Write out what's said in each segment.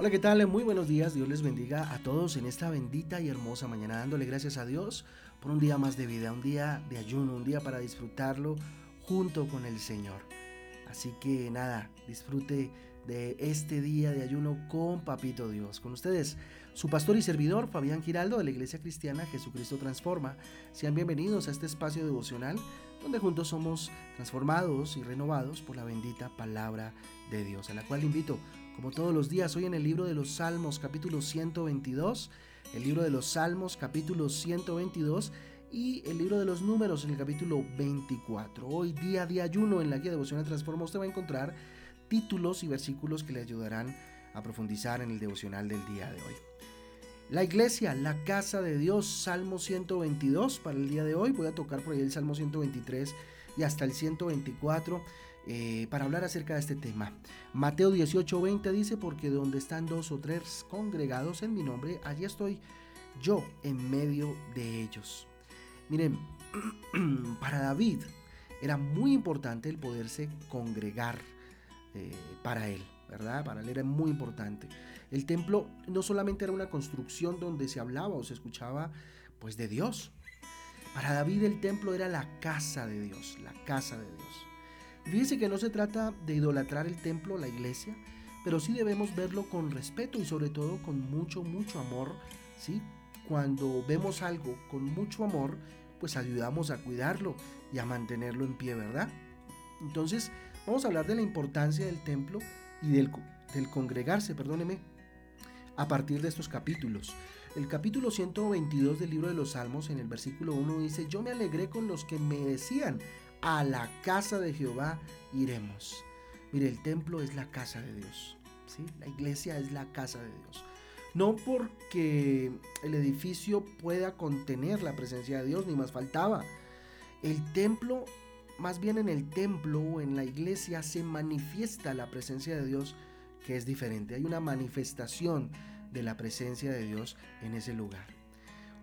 Hola, ¿qué tal? Muy buenos días. Dios les bendiga a todos en esta bendita y hermosa mañana, dándole gracias a Dios por un día más de vida, un día de ayuno, un día para disfrutarlo junto con el Señor. Así que nada, disfrute de este día de ayuno con Papito Dios. Con ustedes, su pastor y servidor, Fabián Giraldo, de la Iglesia Cristiana Jesucristo Transforma. Sean bienvenidos a este espacio devocional donde juntos somos transformados y renovados por la bendita palabra de Dios, a la cual invito como todos los días, hoy en el libro de los Salmos capítulo 122, el libro de los Salmos capítulo 122 y el libro de los números en el capítulo 24. Hoy día de ayuno en la guía devocional Transforma usted va a encontrar títulos y versículos que le ayudarán a profundizar en el devocional del día de hoy. La iglesia, la casa de Dios, Salmo 122 para el día de hoy. Voy a tocar por ahí el Salmo 123 y hasta el 124 eh, para hablar acerca de este tema. Mateo 18:20 dice, porque donde están dos o tres congregados en mi nombre, allí estoy yo en medio de ellos. Miren, para David era muy importante el poderse congregar eh, para él, ¿verdad? Para él era muy importante. El templo no solamente era una construcción donde se hablaba o se escuchaba pues de Dios. Para David el templo era la casa de Dios, la casa de Dios. Fíjese que no se trata de idolatrar el templo, la iglesia, pero sí debemos verlo con respeto y sobre todo con mucho, mucho amor, ¿sí? Cuando vemos algo con mucho amor, pues ayudamos a cuidarlo y a mantenerlo en pie, ¿verdad? Entonces, vamos a hablar de la importancia del templo y del, del congregarse, perdóneme, a partir de estos capítulos. El capítulo 122 del libro de los Salmos, en el versículo 1 dice, yo me alegré con los que me decían, a la casa de Jehová iremos. Mire, el templo es la casa de Dios. ¿sí? La iglesia es la casa de Dios. No porque el edificio pueda contener la presencia de Dios, ni más faltaba. El templo, más bien en el templo o en la iglesia se manifiesta la presencia de Dios que es diferente. Hay una manifestación de la presencia de Dios en ese lugar.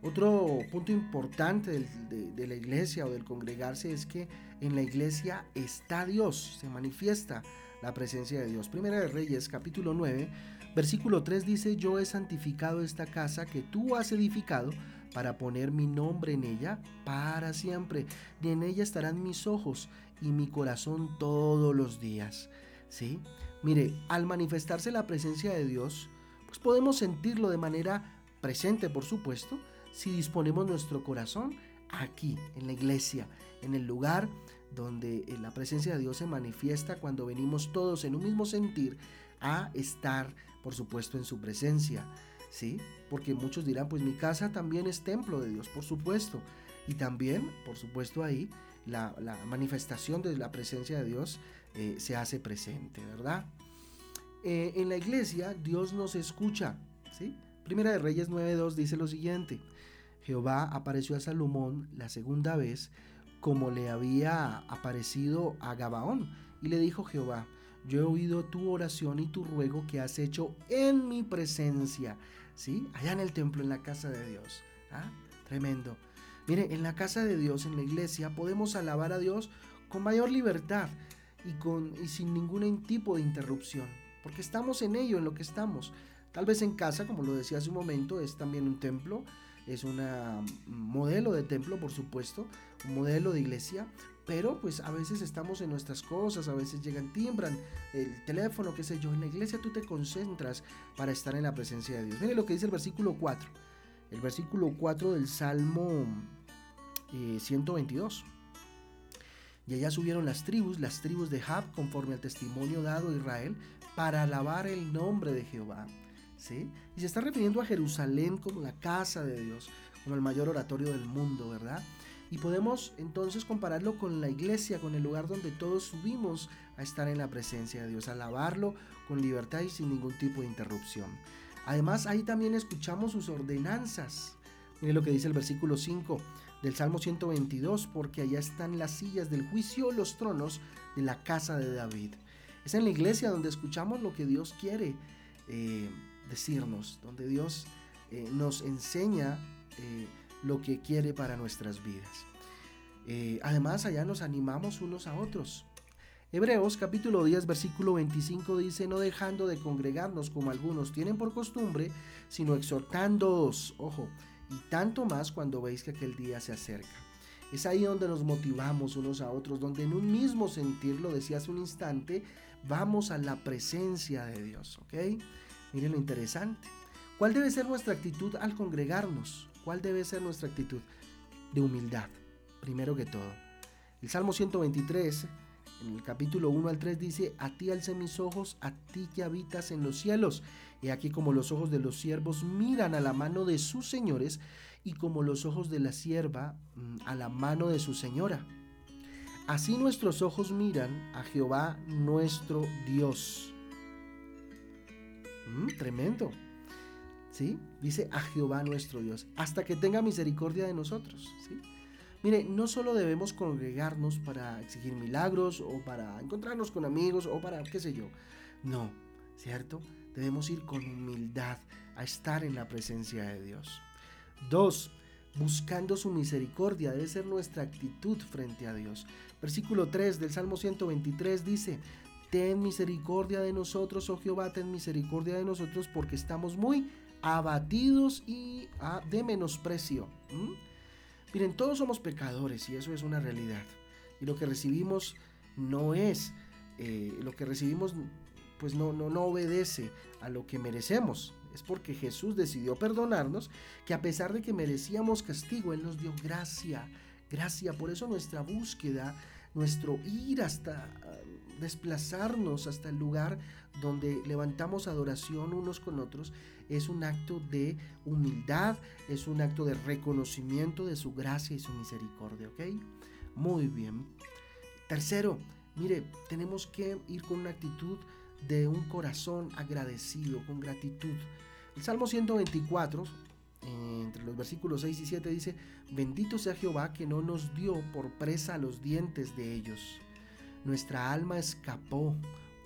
Otro punto importante de, la iglesia o del congregarse es que en la iglesia está Dios, se manifiesta la presencia de Dios. Primera de Reyes, capítulo 9, versículo 3 dice, yo he santificado esta casa que tú has edificado para poner mi nombre en ella para siempre, y en ella estarán mis ojos y mi corazón todos los días. ¿Sí? Mire, al manifestarse la presencia de Dios, pues podemos sentirlo de manera presente, por supuesto, si disponemos nuestro corazón aquí, en la iglesia, en el lugar donde eh, la presencia de Dios se manifiesta cuando venimos todos en un mismo sentir a estar, por supuesto, en su presencia. ¿Sí? Porque muchos dirán, pues mi casa también es templo de Dios, por supuesto. Y también, por supuesto, ahí la, manifestación de la presencia de Dios eh, se hace presente, ¿verdad? Eh, en la iglesia Dios nos escucha, ¿sí? Primera de Reyes 9.2 dice lo siguiente, Jehová apareció a Salomón la segunda vez como le había aparecido a Gabaón y le dijo Jehová, yo he oído tu oración y tu ruego que has hecho en mi presencia, ¿sí? Allá en el templo, en la casa de Dios. ¿ah? Tremendo. Mire, en la casa de Dios, en la iglesia, podemos alabar a Dios con mayor libertad y, con, y sin ningún tipo de interrupción, porque estamos en ello, en lo que estamos. Tal vez en casa, como lo decía hace un momento, es también un templo, es un modelo de templo, por supuesto, un modelo de iglesia, pero pues a veces estamos en nuestras cosas, a veces llegan, timbran el teléfono, qué sé yo, en la iglesia tú te concentras para estar en la presencia de Dios. Mire lo que dice el versículo 4, el versículo 4 del Salmo 122. Eh, y allá subieron las tribus, las tribus de Jab, conforme al testimonio dado a Israel, para alabar el nombre de Jehová. Y se está refiriendo a Jerusalén como la casa de Dios, como el mayor oratorio del mundo, ¿verdad? Y podemos entonces compararlo con la iglesia, con el lugar donde todos subimos a estar en la presencia de Dios, a alabarlo con libertad y sin ningún tipo de interrupción. Además, ahí también escuchamos sus ordenanzas. Mire lo que dice el versículo 5 del Salmo 122, porque allá están las sillas del juicio, los tronos de la casa de David. Es en la iglesia donde escuchamos lo que Dios quiere. Eh, decirnos, donde Dios eh, nos enseña eh, lo que quiere para nuestras vidas. Eh, además, allá nos animamos unos a otros. Hebreos capítulo 10 versículo 25 dice, no dejando de congregarnos como algunos tienen por costumbre, sino exhortándoos, ojo, y tanto más cuando veis que aquel día se acerca. Es ahí donde nos motivamos unos a otros, donde en un mismo sentir, lo decía hace un instante, vamos a la presencia de Dios, ¿ok? Miren lo interesante. ¿Cuál debe ser nuestra actitud al congregarnos? ¿Cuál debe ser nuestra actitud? De humildad, primero que todo. El Salmo 123, en el capítulo 1 al 3 dice, a ti alce mis ojos, a ti que habitas en los cielos. Y aquí como los ojos de los siervos miran a la mano de sus señores y como los ojos de la sierva mm, a la mano de su señora. Así nuestros ojos miran a Jehová nuestro Dios. Mm, tremendo. ¿Sí? Dice a Jehová nuestro Dios, hasta que tenga misericordia de nosotros. ¿sí? Mire, no solo debemos congregarnos para exigir milagros o para encontrarnos con amigos o para qué sé yo. No, ¿cierto? Debemos ir con humildad a estar en la presencia de Dios. Dos, buscando su misericordia debe ser nuestra actitud frente a Dios. Versículo 3 del Salmo 123 dice, Ten misericordia de nosotros, oh Jehová, ten misericordia de nosotros porque estamos muy abatidos y ah, de menosprecio. Miren, todos somos pecadores y eso es una realidad. Y lo que recibimos no es, eh, lo que recibimos pues no, no, no obedece a lo que merecemos. Es porque Jesús decidió perdonarnos, que a pesar de que merecíamos castigo, Él nos dio gracia, gracia. Por eso nuestra búsqueda, nuestro ir hasta desplazarnos hasta el lugar donde levantamos adoración unos con otros, es un acto de humildad, es un acto de reconocimiento de su gracia y su misericordia. Muy bien. Tercero, mire, tenemos que ir con una actitud de un corazón agradecido, con gratitud. El Salmo 124, entre los versículos 6 y 7 dice, bendito sea Jehová que no nos dio por presa los dientes de ellos nuestra alma escapó,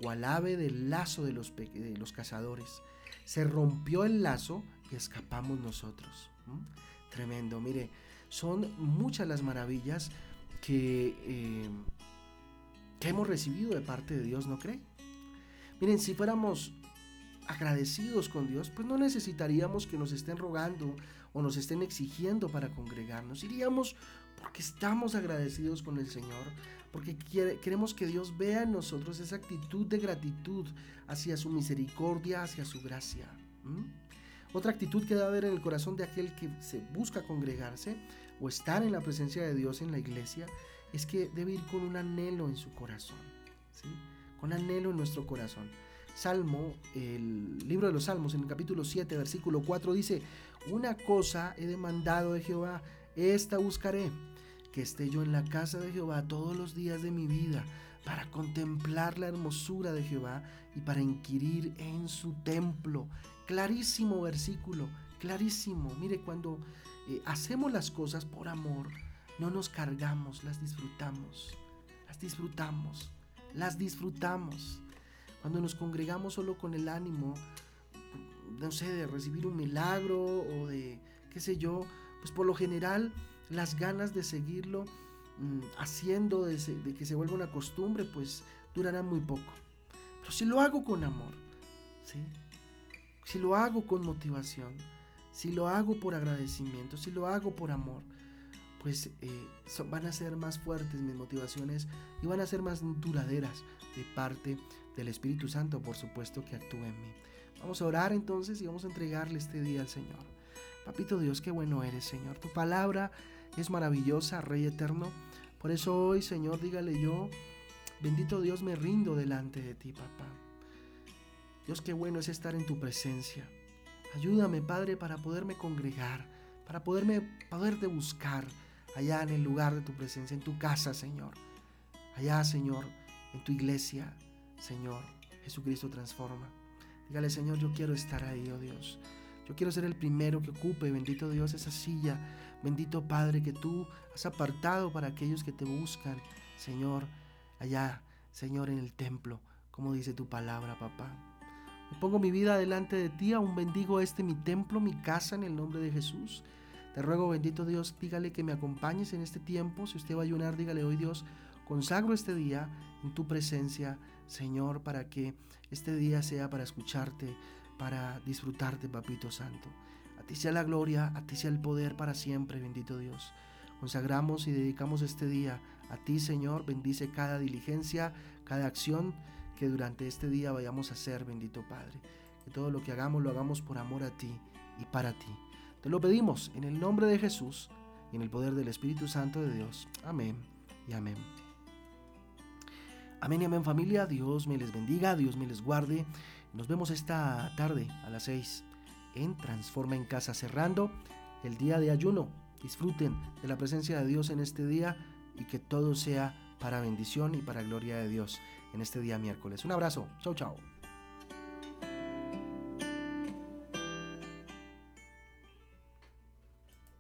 cual ave del lazo de los, de los cazadores. Se rompió el lazo y escapamos nosotros. Tremendo, mire, son muchas las maravillas que, eh, que hemos recibido de parte de Dios, ¿no cree? Miren, si fuéramos agradecidos con Dios, pues no necesitaríamos que nos estén rogando o nos estén exigiendo para congregarnos. Iríamos porque estamos agradecidos con el Señor, porque queremos que Dios vea en nosotros esa actitud de gratitud hacia su misericordia, hacia su gracia. Otra actitud que debe haber en el corazón de aquel que se busca congregarse o estar en la presencia de Dios en la iglesia es que debe ir con un anhelo en su corazón, ¿sí? con anhelo en nuestro corazón. Salmo, el libro de los Salmos, en el capítulo 7, versículo 4, dice, una cosa he demandado de Jehová, esta buscaré, que esté yo en la casa de Jehová todos los días de mi vida, para contemplar la hermosura de Jehová y para inquirir en su templo. Clarísimo versículo, clarísimo. Mire, cuando eh, hacemos las cosas por amor, no nos cargamos, las disfrutamos, las disfrutamos, las disfrutamos. Cuando nos congregamos solo con el ánimo, no sé, de recibir un milagro o de, qué sé yo, pues por lo general las ganas de seguirlo mm, haciendo, de, que se vuelva una costumbre, pues durarán muy poco. Pero si lo hago con amor, ¿sí? si lo hago con motivación, si lo hago por agradecimiento, si lo hago por amor, pues eh, van a ser más fuertes mis motivaciones y van a ser más duraderas de parte del Espíritu Santo, por supuesto, que actúe en mí. Vamos a orar entonces y vamos a entregarle este día al Señor. Papito Dios, qué bueno eres, Señor. Tu palabra es maravillosa, Rey eterno. Por eso hoy, Señor, dígale yo, bendito Dios, me rindo delante de ti, papá. Dios, qué bueno es estar en tu presencia. Ayúdame, Padre, para poderme congregar, para poderme poderte buscar allá en el lugar de tu presencia, en tu casa, Señor. Allá, Señor, en tu iglesia, Señor. Jesucristo transforma. Dígale, Señor, yo quiero estar ahí, oh Dios. Yo quiero ser el primero que ocupe, bendito Dios, esa silla. Bendito Padre que tú has apartado para aquellos que te buscan, Señor, allá, Señor, en el templo, como dice tu palabra, papá. pongo mi vida delante de ti, aún bendigo este mi templo, mi casa, en el nombre de Jesús. Te ruego, bendito Dios, dígale que me acompañes en este tiempo. Si usted va a ayunar, dígale hoy, Dios, Consagro este día en tu presencia, Señor, para que este día sea para escucharte, para disfrutarte, Papito Santo. A ti sea la gloria, a ti sea el poder para siempre, bendito Dios. Consagramos y dedicamos este día a ti, Señor. Bendice cada diligencia, cada acción que durante este día vayamos a hacer, bendito Padre. Que todo lo que hagamos lo hagamos por amor a ti y para ti. Te lo pedimos en el nombre de Jesús y en el poder del Espíritu Santo de Dios. Amén y amén. Amén y amén familia. Dios me les bendiga, Dios me les guarde. Nos vemos esta tarde a las 6 en Transforma en Casa cerrando el día de ayuno disfruten de la presencia de Dios en este día y que todo sea para bendición y para gloria de Dios en este día miércoles. Un abrazo, chao chao.